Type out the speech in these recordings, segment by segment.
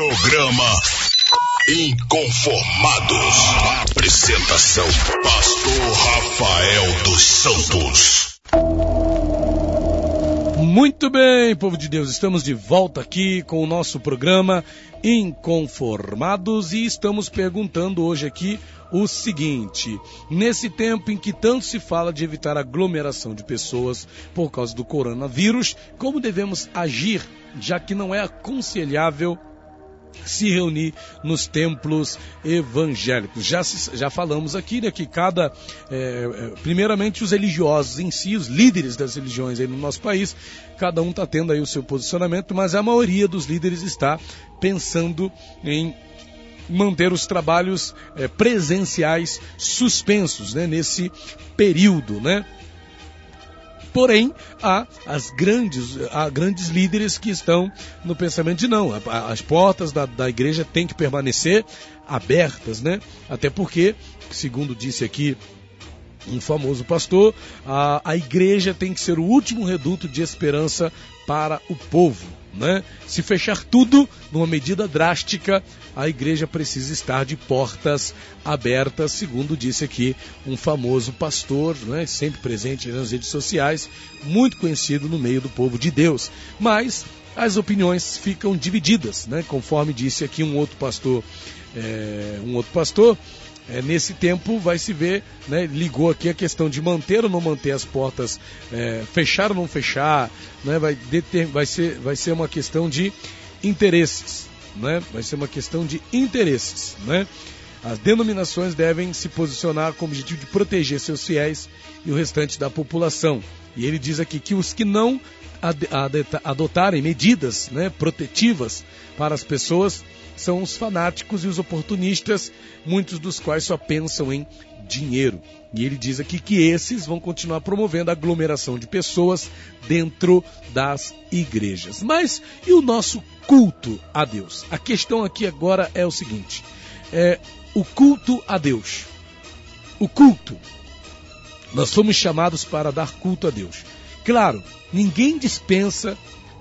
Programa Inconformados. Apresentação: Pastor Rafael dos Santos. Muito bem, povo de Deus, estamos de volta aqui com o nosso programa Inconformados e estamos perguntando hoje aqui o seguinte: nesse tempo em que tanto se fala de evitar aglomeração de pessoas por causa do coronavírus, como devemos agir, já que não é aconselhável se reunir nos templos evangélicos. Já, já falamos aqui né, que cada, é, primeiramente os religiosos em si, os líderes das religiões aí no nosso país, cada um está tendo aí o seu posicionamento, mas a maioria dos líderes está pensando em manter os trabalhos é, presenciais suspensos né, nesse período, né? Porém, há as grandes, há grandes líderes que estão no pensamento de não, as portas da, da igreja têm que permanecer abertas, né? Até porque, segundo disse aqui um famoso pastor, a, a igreja tem que ser o último reduto de esperança para o povo. Né? Se fechar tudo numa medida drástica, a igreja precisa estar de portas abertas, segundo disse aqui um famoso pastor, né? sempre presente nas redes sociais, muito conhecido no meio do povo de Deus. Mas as opiniões ficam divididas, né? conforme disse aqui um outro pastor, é, um outro pastor é, nesse tempo vai se ver, né, ligou aqui a questão de manter ou não manter as portas, é, fechar ou não fechar, né, vai, deter, vai, ser, vai ser uma questão de interesses, né, vai ser uma questão de interesses, né. As denominações devem se posicionar com o objetivo de proteger seus fiéis e o restante da população. E ele diz aqui que os que não adotarem medidas né, protetivas para as pessoas são os fanáticos e os oportunistas, muitos dos quais só pensam em dinheiro. E ele diz aqui que esses vão continuar promovendo a aglomeração de pessoas dentro das igrejas. Mas e o nosso culto a Deus? A questão aqui agora é o seguinte: é o culto a Deus. O culto. Nós fomos chamados para dar culto a Deus. Claro, ninguém dispensa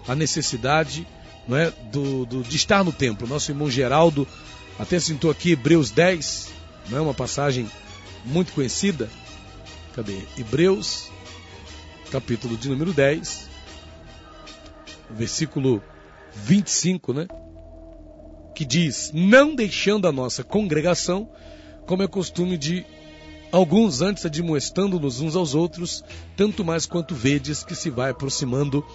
a necessidade não é, do, do, de estar no templo. Nosso irmão Geraldo até citou aqui Hebreus 10, não é uma passagem muito conhecida. Cadê? Hebreus, capítulo de número 10, versículo 25, né? Que diz: Não deixando a nossa congregação, como é costume de alguns antes admoestando-nos uns aos outros, tanto mais quanto vedes que se vai aproximando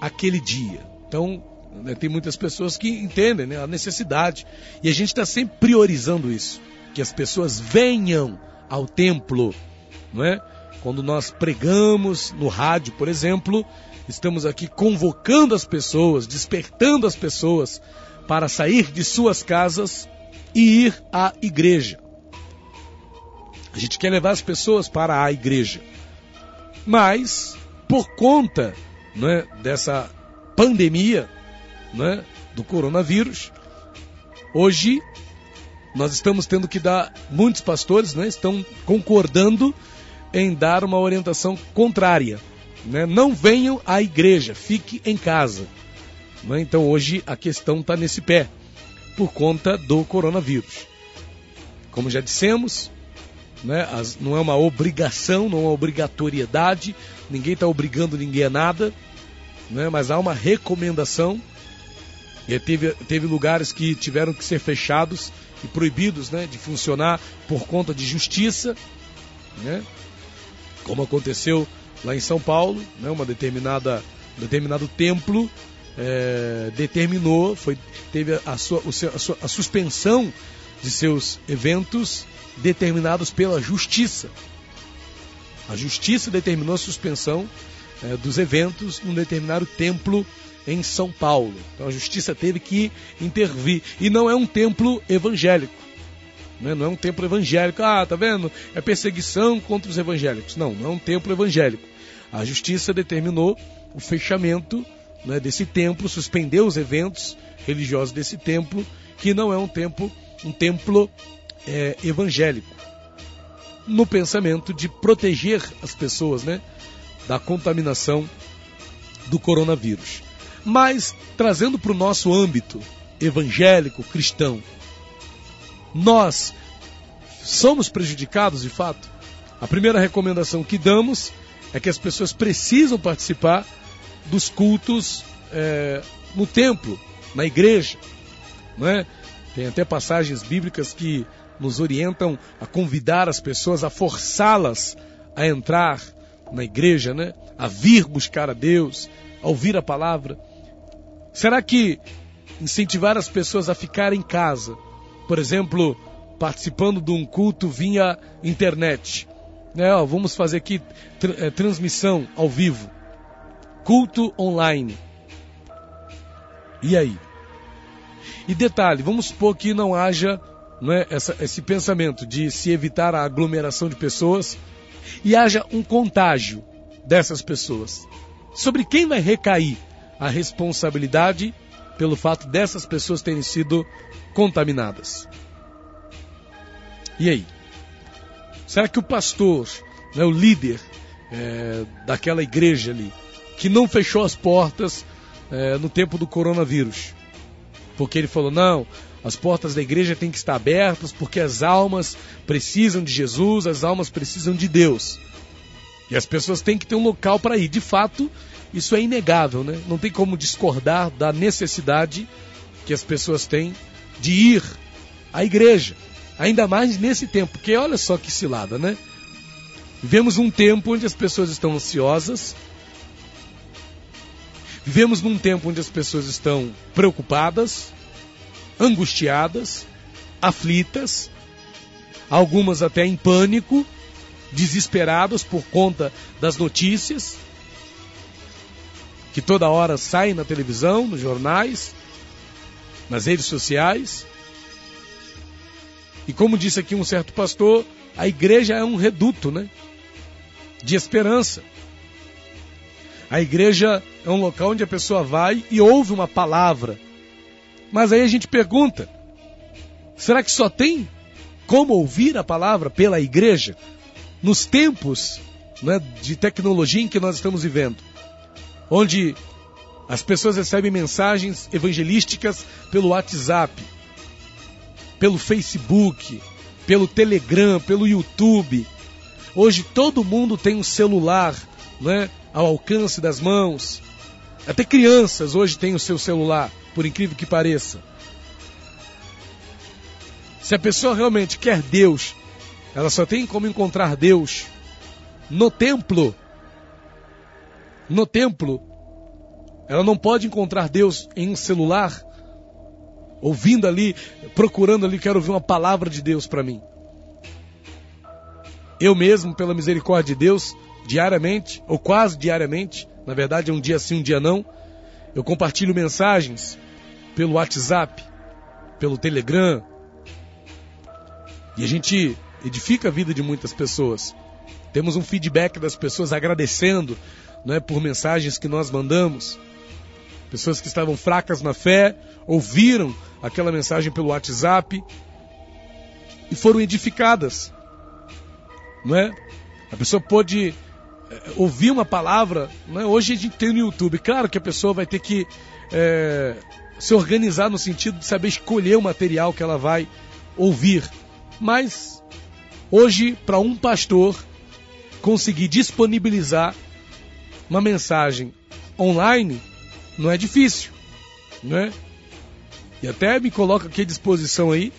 aquele dia. Então, né? Tem muitas pessoas que entendem né, a necessidade. E a gente está sempre priorizando isso. Que as pessoas venham ao templo. Não é? Quando nós pregamos no rádio, por exemplo, estamos aqui convocando as pessoas, despertando as pessoas para sair de suas casas e ir à igreja. A gente quer levar as pessoas para a igreja. Mas, por conta né, dessa pandemia, né, do coronavírus. Hoje nós estamos tendo que dar, muitos pastores né, estão concordando em dar uma orientação contrária. Né? Não venham à igreja, fique em casa. Né? Então hoje a questão está nesse pé, por conta do coronavírus. Como já dissemos, né, as, não é uma obrigação, não é uma obrigatoriedade, ninguém está obrigando ninguém a nada, né, mas há uma recomendação e teve, teve lugares que tiveram que ser fechados e proibidos né, de funcionar por conta de justiça, né, como aconteceu lá em São Paulo, né, uma determinada um determinado templo é, determinou, foi, teve a, sua, a, sua, a suspensão de seus eventos determinados pela justiça. A justiça determinou a suspensão é, dos eventos num determinado templo em São Paulo. Então a justiça teve que intervir. E não é um templo evangélico. Né? Não é um templo evangélico. Ah, tá vendo? É perseguição contra os evangélicos. Não, não é um templo evangélico. A justiça determinou o fechamento né, desse templo, suspendeu os eventos religiosos desse templo, que não é um templo, um templo é, evangélico. No pensamento de proteger as pessoas né, da contaminação do coronavírus. Mas, trazendo para o nosso âmbito, evangélico, cristão. Nós somos prejudicados de fato? A primeira recomendação que damos é que as pessoas precisam participar dos cultos é, no templo, na igreja. Não é? Tem até passagens bíblicas que nos orientam a convidar as pessoas, a forçá-las a entrar na igreja, né? a vir buscar a Deus, a ouvir a palavra. Será que incentivar as pessoas a ficar em casa, por exemplo, participando de um culto via internet, né? Ó, vamos fazer aqui tr é, transmissão ao vivo, culto online. E aí? E detalhe, vamos supor que não haja não é, essa, esse pensamento de se evitar a aglomeração de pessoas e haja um contágio dessas pessoas. Sobre quem vai recair a responsabilidade pelo fato dessas pessoas terem sido contaminadas? E aí? Será que o pastor, né, o líder é, daquela igreja ali, que não fechou as portas é, no tempo do coronavírus, porque ele falou: não, as portas da igreja têm que estar abertas porque as almas precisam de Jesus, as almas precisam de Deus. E as pessoas têm que ter um local para ir. De fato, isso é inegável, né? Não tem como discordar da necessidade que as pessoas têm de ir à igreja. Ainda mais nesse tempo, porque olha só que cilada, né? Vivemos um tempo onde as pessoas estão ansiosas, Vivemos num tempo onde as pessoas estão preocupadas, angustiadas, aflitas, algumas até em pânico, desesperadas por conta das notícias que toda hora saem na televisão, nos jornais, nas redes sociais. E como disse aqui um certo pastor, a igreja é um reduto, né? De esperança. A igreja é um local onde a pessoa vai e ouve uma palavra. Mas aí a gente pergunta: será que só tem como ouvir a palavra pela igreja nos tempos né, de tecnologia em que nós estamos vivendo? Onde as pessoas recebem mensagens evangelísticas pelo WhatsApp, pelo Facebook, pelo Telegram, pelo YouTube. Hoje todo mundo tem um celular, né? ao alcance das mãos. Até crianças hoje têm o seu celular, por incrível que pareça. Se a pessoa realmente quer Deus, ela só tem como encontrar Deus no templo. No templo. Ela não pode encontrar Deus em um celular, ouvindo ali, procurando ali, quero ouvir uma palavra de Deus para mim. Eu mesmo, pela misericórdia de Deus, diariamente, ou quase diariamente, na verdade é um dia sim, um dia não, eu compartilho mensagens pelo WhatsApp, pelo Telegram, e a gente edifica a vida de muitas pessoas. Temos um feedback das pessoas agradecendo não é, por mensagens que nós mandamos. Pessoas que estavam fracas na fé ouviram aquela mensagem pelo WhatsApp e foram edificadas. Não é? A pessoa pôde ouvir uma palavra, né? hoje a gente tem no YouTube. Claro que a pessoa vai ter que é, se organizar no sentido de saber escolher o material que ela vai ouvir. Mas hoje, para um pastor conseguir disponibilizar uma mensagem online, não é difícil, né? E até me coloca aqui à disposição aí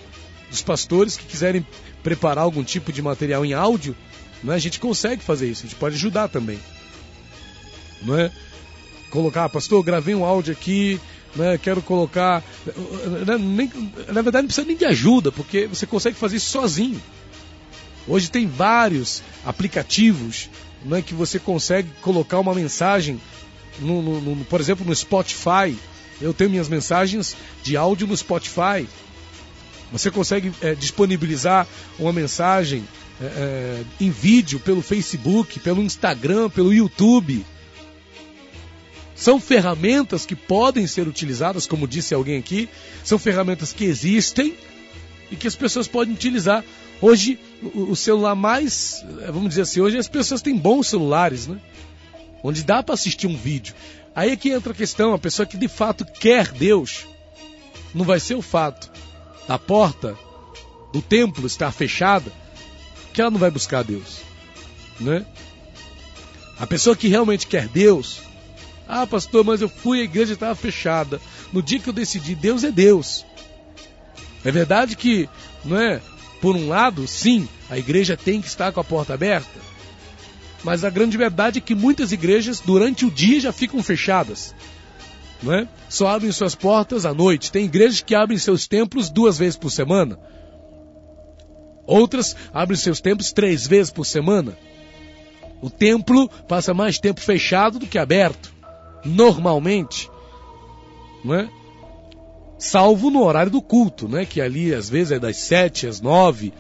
dos pastores que quiserem preparar algum tipo de material em áudio não é? A gente consegue fazer isso, a gente pode ajudar também. Não é? Colocar, ah, pastor, gravei um áudio aqui, né, quero colocar. Né, nem, na verdade, não precisa nem de ajuda, porque você consegue fazer isso sozinho. Hoje tem vários aplicativos né, que você consegue colocar uma mensagem, no, no, no, por exemplo, no Spotify. Eu tenho minhas mensagens de áudio no Spotify. Você consegue é, disponibilizar uma mensagem é, é, em vídeo pelo Facebook, pelo Instagram, pelo YouTube. São ferramentas que podem ser utilizadas, como disse alguém aqui, são ferramentas que existem e que as pessoas podem utilizar. Hoje, o, celular mais, é, vamos dizer assim, hoje as pessoas têm bons celulares, né? Onde dá para assistir um vídeo. Aí é que entra a questão, a pessoa que de fato quer Deus, não vai ser o fato da porta do templo estar fechada que ela não vai buscar Deus, né? A pessoa que realmente quer Deus, ah, pastor, mas eu fui, a igreja estava fechada. No dia que eu decidi, Deus é Deus. É verdade que, não é? Por um lado, sim, a igreja tem que estar com a porta aberta. Mas a grande verdade é que muitas igrejas, durante o dia, já ficam fechadas. Não é? Só abrem suas portas à noite. Tem igrejas que abrem seus templos duas vezes por semana. Outras abrem seus templos três vezes por semana. O templo passa mais tempo fechado do que aberto normalmente, não é? Salvo no horário do culto, né? Que ali às vezes é das sete às nove,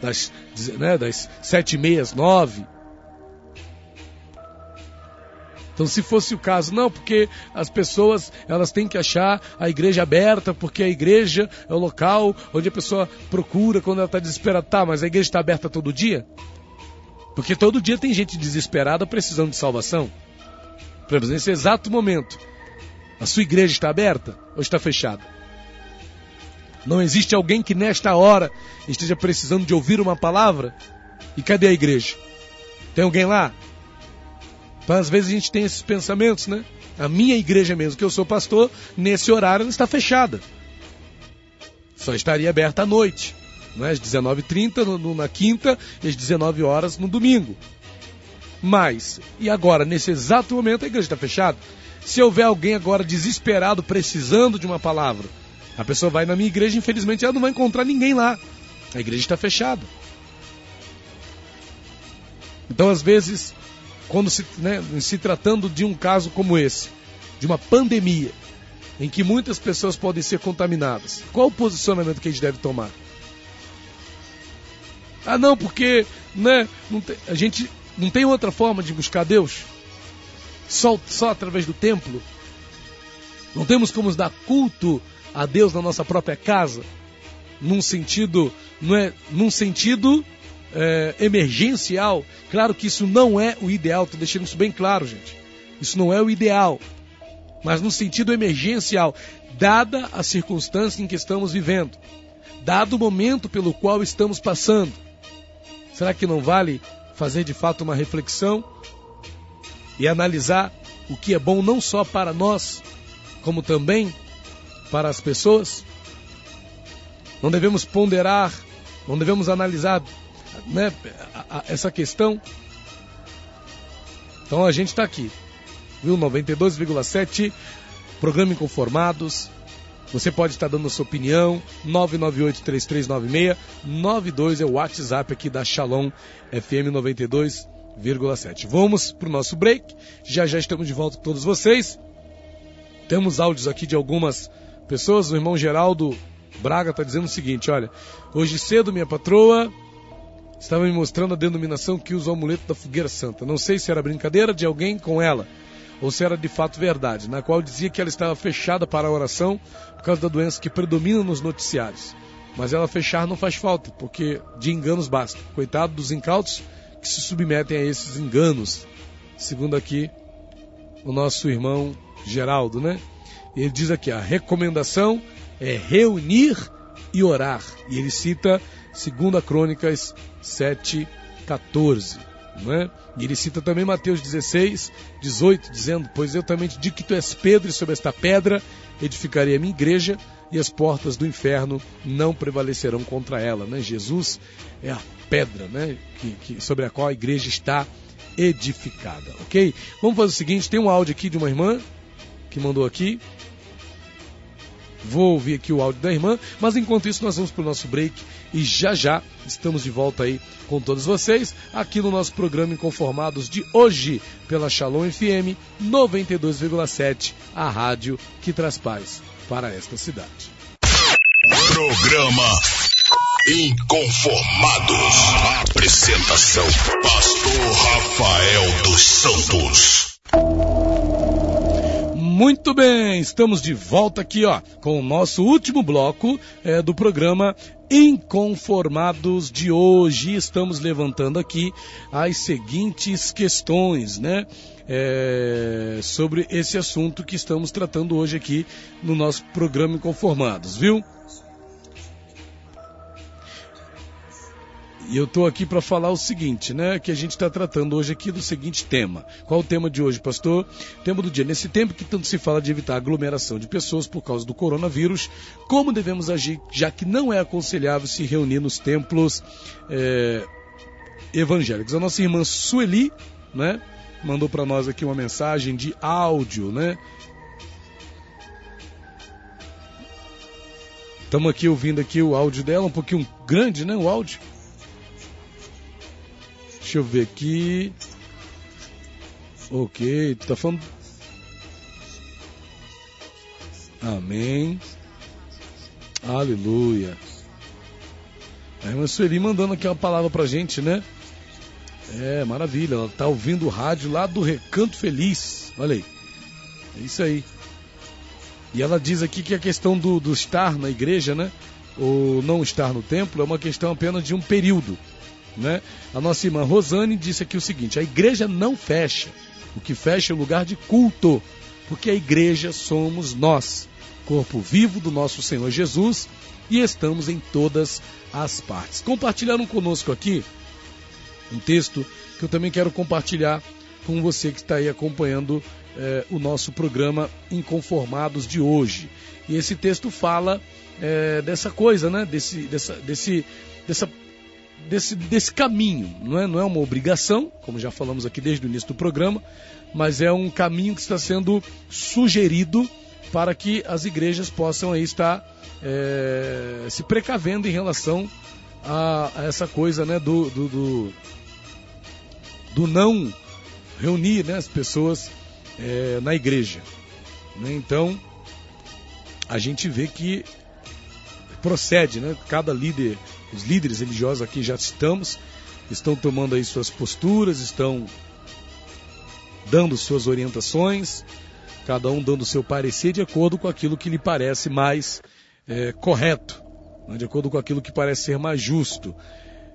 das, né, das sete e meia às nove. Então, se fosse o caso, não, porque as pessoas elas têm que achar a igreja aberta, porque a igreja é o local onde a pessoa procura quando ela está desesperada. Tá, mas a igreja está aberta todo dia? Porque todo dia tem gente desesperada precisando de salvação. Por exemplo, nesse exato momento, a sua igreja está aberta ou está fechada? Não existe alguém que nesta hora esteja precisando de ouvir uma palavra? E cadê a igreja? Tem alguém lá? Então, às vezes a gente tem esses pensamentos, né? A minha igreja mesmo, que eu sou pastor, nesse horário ela está fechada. Só estaria aberta à noite, não é? às 19h30 na quinta e às 19 horas no domingo. Mas, e agora, nesse exato momento, a igreja está fechada? Se houver alguém agora desesperado, precisando de uma palavra, a pessoa vai na minha igreja, infelizmente ela não vai encontrar ninguém lá. A igreja está fechada. Então, às vezes, quando se, né, se tratando de um caso como esse, de uma pandemia, em que muitas pessoas podem ser contaminadas, qual o posicionamento que a gente deve tomar? Ah, não, porque né, não tem, a gente não tem outra forma de buscar Deus? Só, só através do templo? Não temos como dar culto a Deus na nossa própria casa? Num sentido, não é, num sentido é, emergencial. Claro que isso não é o ideal, estou deixando isso bem claro, gente. Isso não é o ideal. Mas no sentido emergencial, dada a circunstância em que estamos vivendo, dado o momento pelo qual estamos passando, será que não vale fazer de fato uma reflexão e analisar o que é bom não só para nós, como também para as pessoas. Não devemos ponderar, não devemos analisar né, essa questão. Então a gente está aqui, viu? 92,7, programa Inconformados. Você pode estar dando a sua opinião, 998-3396, 92 é o WhatsApp aqui da Shalom FM 92,7. Vamos para o nosso break, já já estamos de volta com todos vocês. Temos áudios aqui de algumas pessoas, o irmão Geraldo Braga está dizendo o seguinte, olha, hoje cedo minha patroa estava me mostrando a denominação que usa o amuleto da fogueira santa. Não sei se era brincadeira de alguém com ela ou se era de fato verdade, na qual dizia que ela estava fechada para a oração por causa da doença que predomina nos noticiários. Mas ela fechar não faz falta, porque de enganos basta. Coitado dos incautos que se submetem a esses enganos, segundo aqui o nosso irmão Geraldo, né? Ele diz aqui: a recomendação é reunir e orar. E ele cita 2 Crônicas 7, 14. Né? E ele cita também Mateus 16, 18, dizendo: Pois eu também te digo que tu és Pedro, e sobre esta pedra edificarei a minha igreja, e as portas do inferno não prevalecerão contra ela. Né? Jesus é a pedra né? que, que, sobre a qual a igreja está edificada. Ok? Vamos fazer o seguinte: tem um áudio aqui de uma irmã que mandou aqui. Vou ouvir aqui o áudio da irmã, mas enquanto isso nós vamos para o nosso break e já já estamos de volta aí com todos vocês aqui no nosso programa Inconformados de hoje pela Shalom FM 92,7, a rádio que traz paz para esta cidade. Programa Inconformados. Apresentação: Pastor Rafael dos Santos. Muito bem, estamos de volta aqui, ó, com o nosso último bloco é, do programa Inconformados de hoje. Estamos levantando aqui as seguintes questões, né? É, sobre esse assunto que estamos tratando hoje aqui no nosso programa Inconformados, viu? E eu estou aqui para falar o seguinte, né? Que a gente está tratando hoje aqui do seguinte tema. Qual o tema de hoje, pastor? Tema do dia. Nesse tempo que tanto se fala de evitar aglomeração de pessoas por causa do coronavírus, como devemos agir, já que não é aconselhável se reunir nos templos é, evangélicos? A nossa irmã Sueli, né? Mandou para nós aqui uma mensagem de áudio, né? Estamos aqui ouvindo aqui o áudio dela, um pouquinho grande, né? O áudio. Deixa eu ver aqui. Ok, tá falando. Amém. Aleluia. A irmã Sueli mandando aqui uma palavra pra gente, né? É, maravilha. Ela tá ouvindo o rádio lá do Recanto Feliz. Olha aí. É isso aí. E ela diz aqui que a questão do, do estar na igreja, né? Ou não estar no templo é uma questão apenas de um período. Né? A nossa irmã Rosane disse aqui o seguinte: a igreja não fecha, o que fecha é o lugar de culto, porque a igreja somos nós, corpo vivo do nosso Senhor Jesus, e estamos em todas as partes. Compartilharam conosco aqui um texto que eu também quero compartilhar com você que está aí acompanhando eh, o nosso programa Inconformados de hoje. E esse texto fala eh, dessa coisa, né? Desse, dessa, desse, dessa desse, desse caminho. Não é, não é uma obrigação, como já falamos aqui desde o início do programa, mas é um caminho que está sendo sugerido para que as igrejas possam aí estar é, se precavendo em relação a, a essa coisa né, do, do, do, do, não reunir né, as pessoas é, na igreja. Né? Então, a gente vê que procede, né? cada líder os líderes religiosos aqui já estamos, estão tomando aí suas posturas, estão dando suas orientações, cada um dando seu parecer de acordo com aquilo que lhe parece mais é, correto, né, de acordo com aquilo que parece ser mais justo.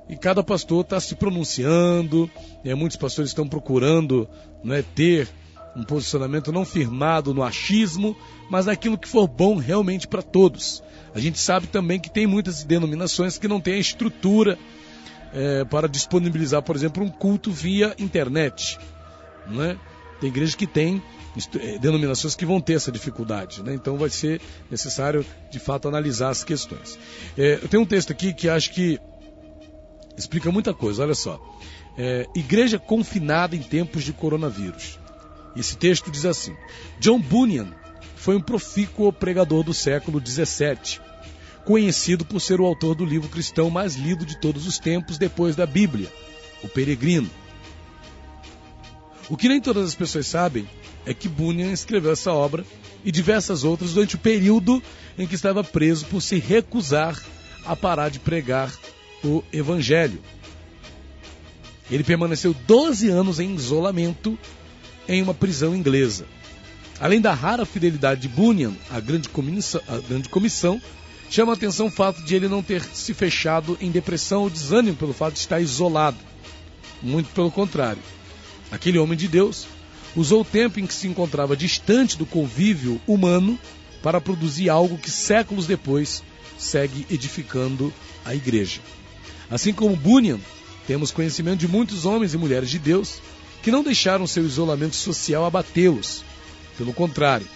E cada pastor está se pronunciando, né, muitos pastores estão procurando né, ter um posicionamento não firmado no achismo, mas naquilo que for bom realmente para todos. A gente sabe também que tem muitas denominações que não têm a estrutura é, para disponibilizar, por exemplo, um culto via internet. Né? Tem igrejas que têm é, denominações que vão ter essa dificuldade. Né? Então vai ser necessário, de fato, analisar as questões. É, eu tenho um texto aqui que acho que explica muita coisa. Olha só. É, igreja confinada em tempos de coronavírus. Esse texto diz assim: John Bunyan foi um profícuo pregador do século XVII, conhecido por ser o autor do livro cristão mais lido de todos os tempos depois da Bíblia, O Peregrino. O que nem todas as pessoas sabem é que Bunyan escreveu essa obra e diversas outras durante o período em que estava preso por se recusar a parar de pregar o Evangelho. Ele permaneceu 12 anos em isolamento em uma prisão inglesa. Além da rara fidelidade de Bunyan à grande, comissão, grande comissão, chama a atenção o fato de ele não ter se fechado em depressão ou desânimo pelo fato de estar isolado. Muito pelo contrário. Aquele homem de Deus usou o tempo em que se encontrava distante do convívio humano para produzir algo que séculos depois segue edificando a igreja. Assim como Bunyan, temos conhecimento de muitos homens e mulheres de Deus que não deixaram seu isolamento social abatê-los pelo contrário,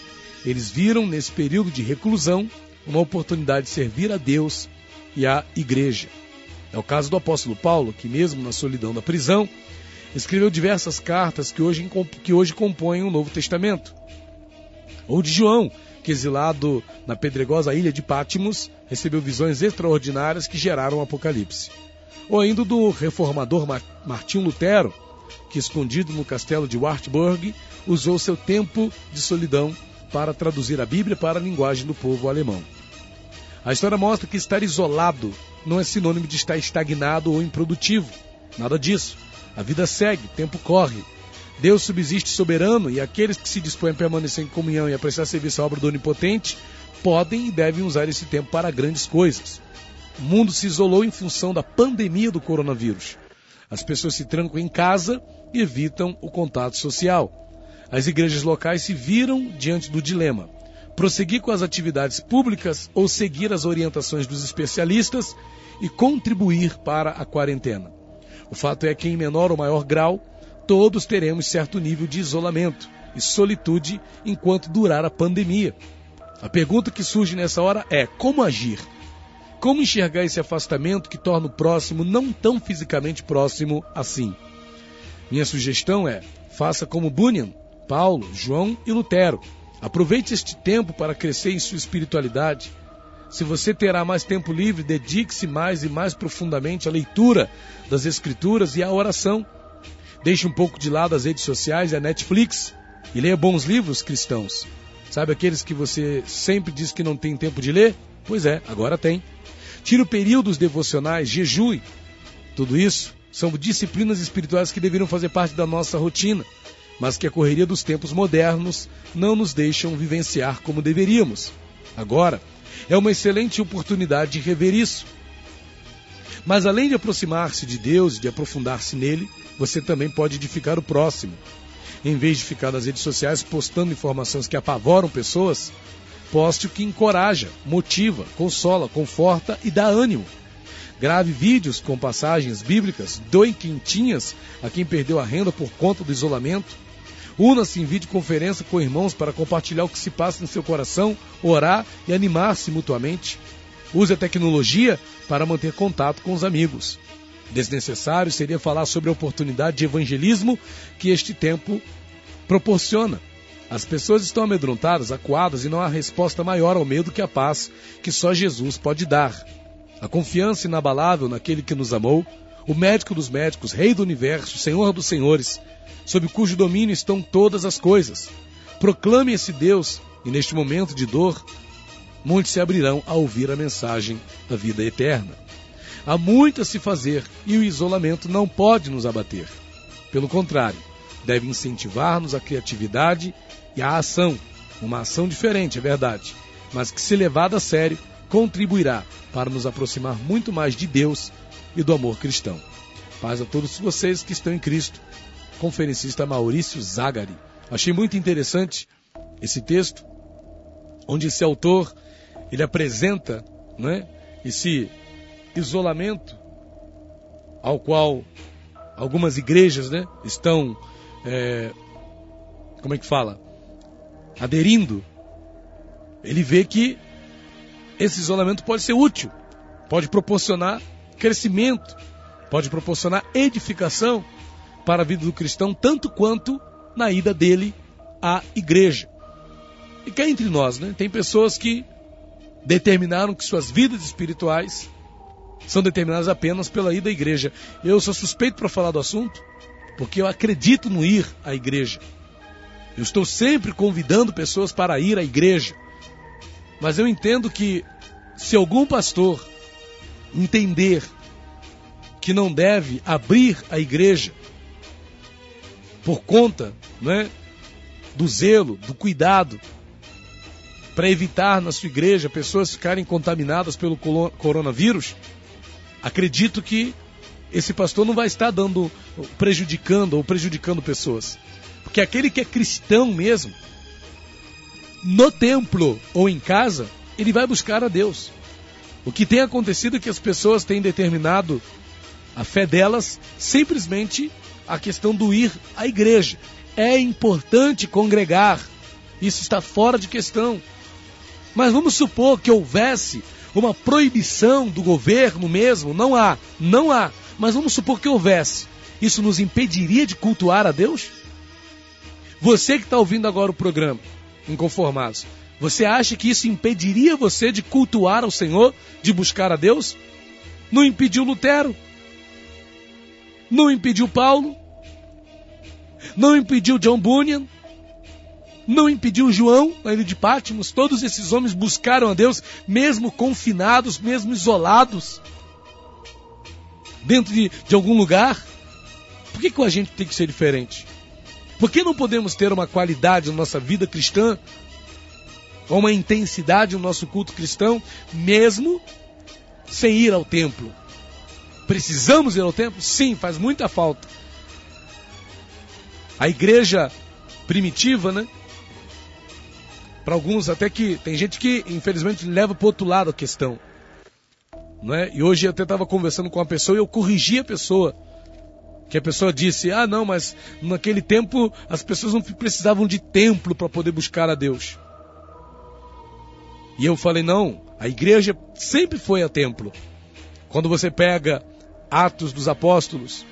eles viram nesse período de reclusão uma oportunidade de servir a Deus e à igreja. É o caso do apóstolo Paulo, que, mesmo na solidão da prisão, escreveu diversas cartas que hoje, que hoje compõem o Novo Testamento. Ou de João, que, exilado na pedregosa ilha de Pátimos, recebeu visões extraordinárias que geraram o Apocalipse. Ou ainda do reformador Martim Lutero, que, escondido no castelo de Wartburg, usou seu tempo de solidão para traduzir a Bíblia para a linguagem do povo alemão. A história mostra que estar isolado não é sinônimo de estar estagnado ou improdutivo. Nada disso. A vida segue, o tempo corre. Deus subsiste soberano e aqueles que se dispõem a permanecer em comunhão e a prestar serviço à obra do Onipotente podem e devem usar esse tempo para grandes coisas. O mundo se isolou em função da pandemia do coronavírus. As pessoas se trancam em casa e evitam o contato social. As igrejas locais se viram diante do dilema: prosseguir com as atividades públicas ou seguir as orientações dos especialistas e contribuir para a quarentena. O fato é que, em menor ou maior grau, todos teremos certo nível de isolamento e solitude enquanto durar a pandemia. A pergunta que surge nessa hora é: como agir? Como enxergar esse afastamento que torna o próximo não tão fisicamente próximo assim? Minha sugestão é: faça como Bunyan, Paulo, João e Lutero. Aproveite este tempo para crescer em sua espiritualidade. Se você terá mais tempo livre, dedique-se mais e mais profundamente à leitura das Escrituras e à oração. Deixe um pouco de lado as redes sociais e a Netflix e leia bons livros cristãos. Sabe aqueles que você sempre diz que não tem tempo de ler? Pois é, agora tem. Tire períodos devocionais, jejue. Tudo isso são disciplinas espirituais que deveriam fazer parte da nossa rotina, mas que a correria dos tempos modernos não nos deixam vivenciar como deveríamos. Agora, é uma excelente oportunidade de rever isso. Mas além de aproximar-se de Deus e de aprofundar-se nele, você também pode edificar o próximo. Em vez de ficar nas redes sociais postando informações que apavoram pessoas, poste o que encoraja, motiva, consola, conforta e dá ânimo. Grave vídeos com passagens bíblicas, doe quentinhas a quem perdeu a renda por conta do isolamento. Una-se em videoconferência com irmãos para compartilhar o que se passa em seu coração, orar e animar-se mutuamente. Use a tecnologia para manter contato com os amigos. Desnecessário seria falar sobre a oportunidade de evangelismo que este tempo proporciona. As pessoas estão amedrontadas, acuadas e não há resposta maior ao medo que a paz que só Jesus pode dar. A confiança inabalável naquele que nos amou, o médico dos médicos, rei do universo, senhor dos senhores, sob cujo domínio estão todas as coisas. Proclame esse Deus e neste momento de dor, muitos se abrirão a ouvir a mensagem da vida eterna. Há muito a se fazer e o isolamento não pode nos abater. Pelo contrário, deve incentivar-nos a criatividade e a ação. Uma ação diferente, é verdade, mas que, se levada a sério, contribuirá para nos aproximar muito mais de Deus e do amor cristão. Paz a todos vocês que estão em Cristo. Conferencista Maurício Zagari. Achei muito interessante esse texto, onde esse autor ele apresenta né, esse isolamento ao qual algumas igrejas né, estão, é, como é que fala, aderindo, ele vê que esse isolamento pode ser útil, pode proporcionar crescimento, pode proporcionar edificação para a vida do cristão, tanto quanto na ida dele à igreja. E cá entre nós, né, tem pessoas que determinaram que suas vidas espirituais são determinadas apenas pela ida à igreja. Eu sou suspeito para falar do assunto, porque eu acredito no ir à igreja. Eu estou sempre convidando pessoas para ir à igreja. Mas eu entendo que se algum pastor entender que não deve abrir a igreja por conta né, do zelo, do cuidado, para evitar na sua igreja pessoas ficarem contaminadas pelo coronavírus, acredito que esse pastor não vai estar dando, prejudicando ou prejudicando pessoas. Porque aquele que é cristão mesmo, no templo ou em casa, ele vai buscar a Deus. O que tem acontecido é que as pessoas têm determinado a fé delas simplesmente a questão do ir à igreja. É importante congregar, isso está fora de questão. Mas vamos supor que houvesse uma proibição do governo mesmo, não há, não há, mas vamos supor que houvesse. Isso nos impediria de cultuar a Deus? Você que está ouvindo agora o programa, inconformados, você acha que isso impediria você de cultuar ao Senhor, de buscar a Deus? Não impediu Lutero, não impediu Paulo, não impediu John Bunyan, não impediu João na ilha de Pátimos. Todos esses homens buscaram a Deus, mesmo confinados, mesmo isolados, dentro de, de algum lugar. Por que, que a gente tem que ser diferente? Por que não podemos ter uma qualidade na nossa vida cristã, ou uma intensidade no nosso culto cristão, mesmo sem ir ao templo? Precisamos ir ao templo? Sim, faz muita falta. A igreja primitiva, né? Para alguns, até que tem gente que infelizmente leva para outro lado a questão. Não é? E hoje eu até estava conversando com uma pessoa e eu corrigi a pessoa. Que a pessoa disse: Ah, não, mas naquele tempo as pessoas não precisavam de templo para poder buscar a Deus. E eu falei: Não, a igreja sempre foi a templo. Quando você pega Atos dos Apóstolos,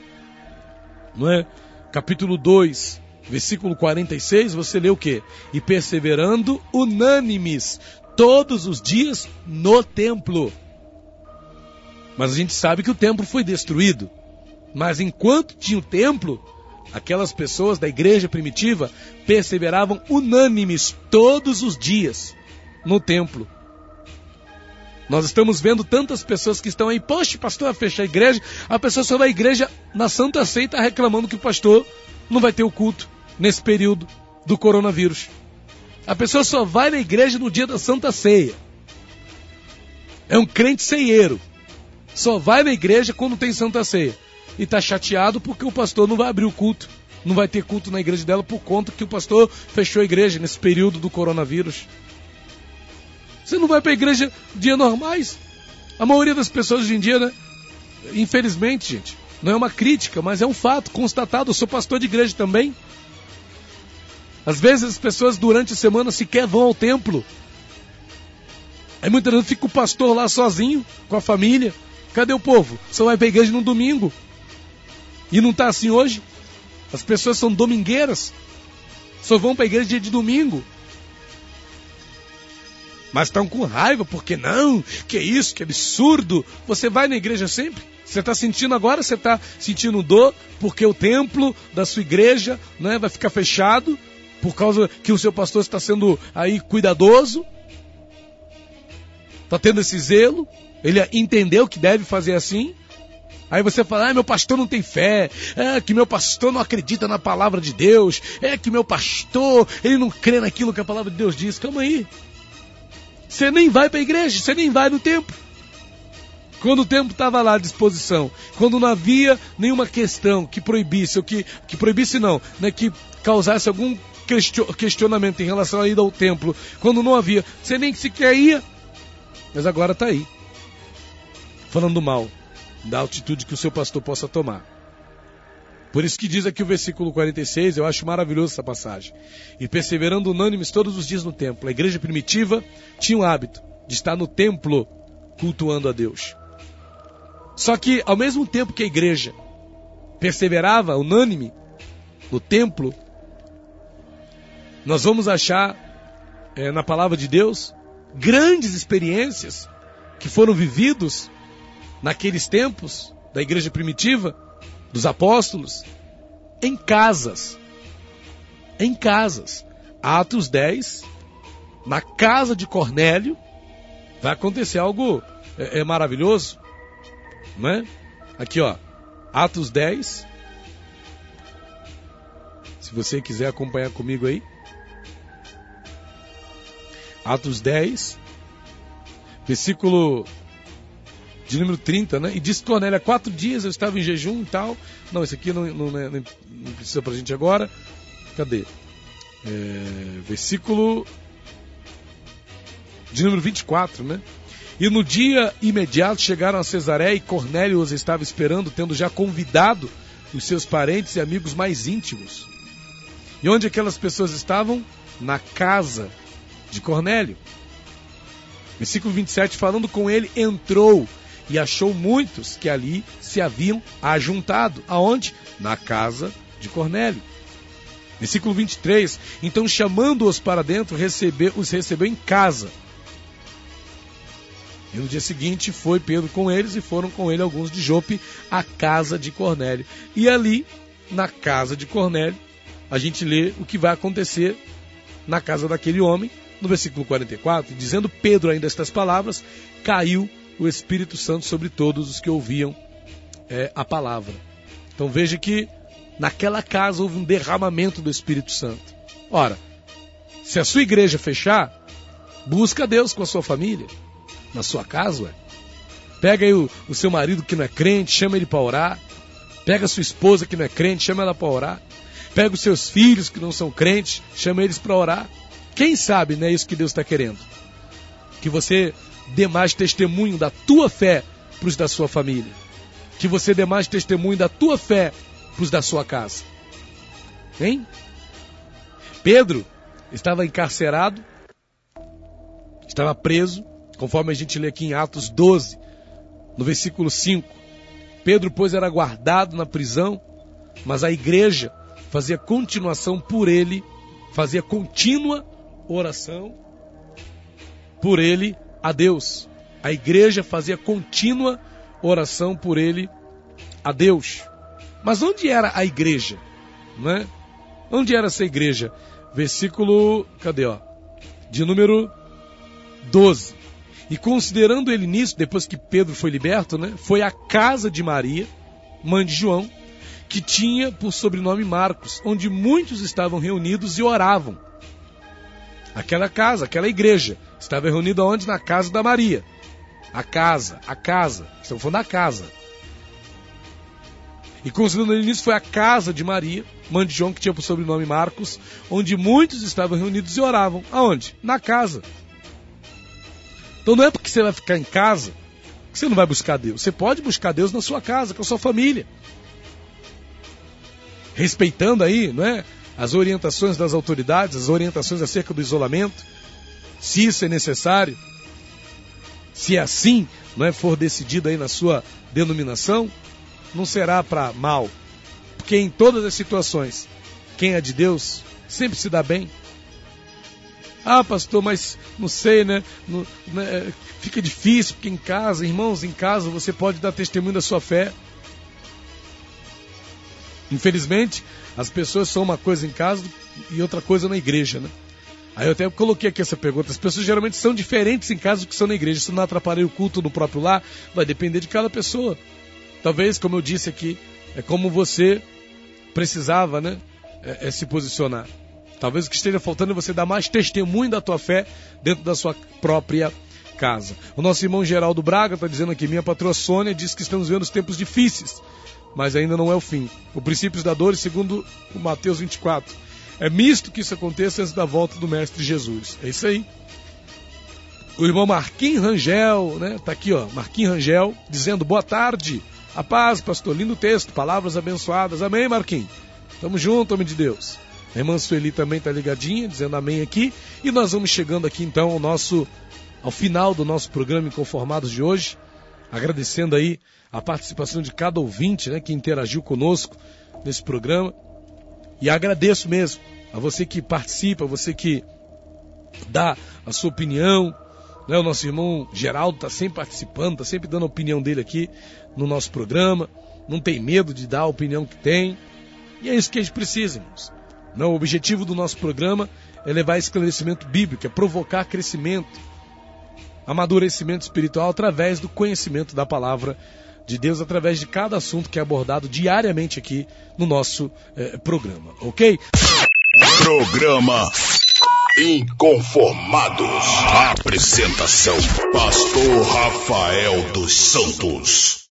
não é? Capítulo 2, versículo 46, você lê o quê? E perseverando unânimes todos os dias no templo. Mas a gente sabe que o templo foi destruído. Mas enquanto tinha o templo, aquelas pessoas da igreja primitiva perseveravam unânimes todos os dias no templo. Nós estamos vendo tantas pessoas que estão aí, poxa, pastor, vai fechar a igreja. A pessoa só vai à igreja na Santa Ceia está reclamando que o pastor não vai ter o culto nesse período do coronavírus. A pessoa só vai na igreja no dia da Santa Ceia. É um crente ceieiro. Só vai na igreja quando tem Santa Ceia e está chateado porque o pastor não vai abrir o culto. Não vai ter culto na igreja dela por conta que o pastor fechou a igreja nesse período do coronavírus. Você não vai para a igreja dia normais? A maioria das pessoas hoje em dia, né? Infelizmente, gente, não é uma crítica, mas é um fato constatado. Eu sou pastor de igreja também. Às vezes as pessoas durante a semana sequer vão ao templo. Aí muitas vezes fica o pastor lá sozinho, com a família. Cadê o povo? Só vai para a igreja no domingo. E não está assim hoje? As pessoas são domingueiras. Só vão para a igreja dia de domingo. Mas estão com raiva, porque não? Que isso, que absurdo. Você vai na igreja sempre? Você está sentindo agora? Você está sentindo dor porque o templo da sua igreja né, vai ficar fechado por causa que o seu pastor está sendo aí cuidadoso? Está tendo esse zelo? Ele entendeu que deve fazer assim? Aí você fala, ah, meu pastor não tem fé, é que meu pastor não acredita na palavra de Deus, é que meu pastor, ele não crê naquilo que a palavra de Deus diz. Calma aí. Você nem vai para a igreja, você nem vai no templo. Quando o templo estava lá à disposição, quando não havia nenhuma questão que proibisse, ou que, que proibisse não, né, que causasse algum questionamento em relação à ida ao templo, quando não havia, você nem sequer ia, mas agora está aí, falando mal da altitude que o seu pastor possa tomar. Por isso que diz aqui o versículo 46, eu acho maravilhoso essa passagem. E perseverando unânimes todos os dias no templo. A igreja primitiva tinha o hábito de estar no templo cultuando a Deus. Só que ao mesmo tempo que a igreja perseverava unânime no templo, nós vamos achar é, na palavra de Deus grandes experiências que foram vividos naqueles tempos da igreja primitiva, dos apóstolos, em casas. Em casas. Atos 10, na casa de Cornélio, vai acontecer algo é, é maravilhoso, não é? Aqui, ó, Atos 10. Se você quiser acompanhar comigo aí. Atos 10, versículo de número 30, né? E disse Cornélio, há quatro dias eu estava em jejum e tal. Não, esse aqui não, não, não, não precisa pra gente agora. Cadê? É, versículo de número 24, né? E no dia imediato chegaram a Cesaré e Cornélio os estava esperando, tendo já convidado os seus parentes e amigos mais íntimos. E onde aquelas pessoas estavam? Na casa de Cornélio. Versículo 27, falando com ele, entrou e achou muitos que ali se haviam ajuntado. Aonde? Na casa de Cornélio. Versículo 23. Então, chamando-os para dentro, recebeu, os recebeu em casa. E no dia seguinte foi Pedro com eles e foram com ele alguns de Jope à casa de Cornélio. E ali, na casa de Cornélio, a gente lê o que vai acontecer na casa daquele homem, no versículo 44, dizendo Pedro ainda estas palavras, caiu o Espírito Santo sobre todos os que ouviam é, a palavra. Então veja que naquela casa houve um derramamento do Espírito Santo. Ora, se a sua igreja fechar, busca Deus com a sua família, na sua casa, ué. Pega aí o, o seu marido que não é crente, chama ele para orar. Pega a sua esposa que não é crente, chama ela para orar. Pega os seus filhos que não são crentes, chama eles para orar. Quem sabe não é isso que Deus está querendo? Que você dê mais testemunho da tua fé para os da sua família. Que você dê mais testemunho da tua fé para os da sua casa. Hein? Pedro estava encarcerado, estava preso, conforme a gente lê aqui em Atos 12, no versículo 5. Pedro, pois, era guardado na prisão, mas a igreja fazia continuação por ele, fazia contínua oração por ele a Deus. A igreja fazia contínua oração por ele a Deus. Mas onde era a igreja? Né? Onde era essa igreja? Versículo, cadê ó? De número 12. E considerando ele nisso, depois que Pedro foi liberto, né, foi à casa de Maria, mãe de João, que tinha por sobrenome Marcos, onde muitos estavam reunidos e oravam. Aquela casa, aquela igreja, estava reunida onde? Na casa da Maria. A casa, a casa. Estamos falando da casa. E considerando ele nisso, foi a casa de Maria, mãe de João, que tinha por sobrenome Marcos, onde muitos estavam reunidos e oravam. Aonde? Na casa. Então não é porque você vai ficar em casa que você não vai buscar Deus. Você pode buscar Deus na sua casa, com a sua família. Respeitando aí, não é? As orientações das autoridades, as orientações acerca do isolamento, se isso é necessário, se é assim, não é for decidido aí na sua denominação, não será para mal, porque em todas as situações, quem é de Deus sempre se dá bem, ah, pastor, mas não sei, né? Né? Fica difícil, porque em casa, irmãos, em casa você pode dar testemunho da sua fé. Infelizmente, as pessoas são uma coisa em casa e outra coisa na igreja, né? Aí eu até coloquei aqui essa pergunta. As pessoas geralmente são diferentes em casa do que são na igreja. Isso não atrapalha o culto no próprio lar, vai depender de cada pessoa. Talvez, como eu disse aqui, é como você precisava, né? É, é se posicionar. Talvez o que esteja faltando é você dar mais testemunho da tua fé dentro da sua própria casa. O nosso irmão Geraldo Braga está dizendo aqui: minha patroa Sônia diz que estamos vendo os tempos difíceis, mas ainda não é o fim. O princípio da dor, segundo o Mateus 24. É misto que isso aconteça antes da volta do Mestre Jesus. É isso aí. O irmão Marquinhos Rangel, né? Tá aqui, ó, Marquinhos Rangel, dizendo boa tarde. A paz, pastor. Lindo texto, palavras abençoadas. Amém, Marquinhos. Tamo junto, homem de Deus. A irmã Sueli também está ligadinha, dizendo amém aqui. E nós vamos chegando aqui então ao nosso ao final do nosso programa Inconformados de hoje, agradecendo aí a participação de cada ouvinte, né, que interagiu conosco nesse programa. E agradeço mesmo a você que participa, a você que dá a sua opinião. Né, o nosso irmão Geraldo está sempre participando, está sempre dando a opinião dele aqui no nosso programa. Não tem medo de dar a opinião que tem. E é isso que a gente precisa, irmãos. Não, o objetivo do nosso programa é levar esclarecimento bíblico, é provocar crescimento, amadurecimento espiritual através do conhecimento da palavra de Deus, através de cada assunto que é abordado diariamente aqui no nosso eh, programa, ok? Programa Inconformados. Apresentação: Pastor Rafael dos Santos.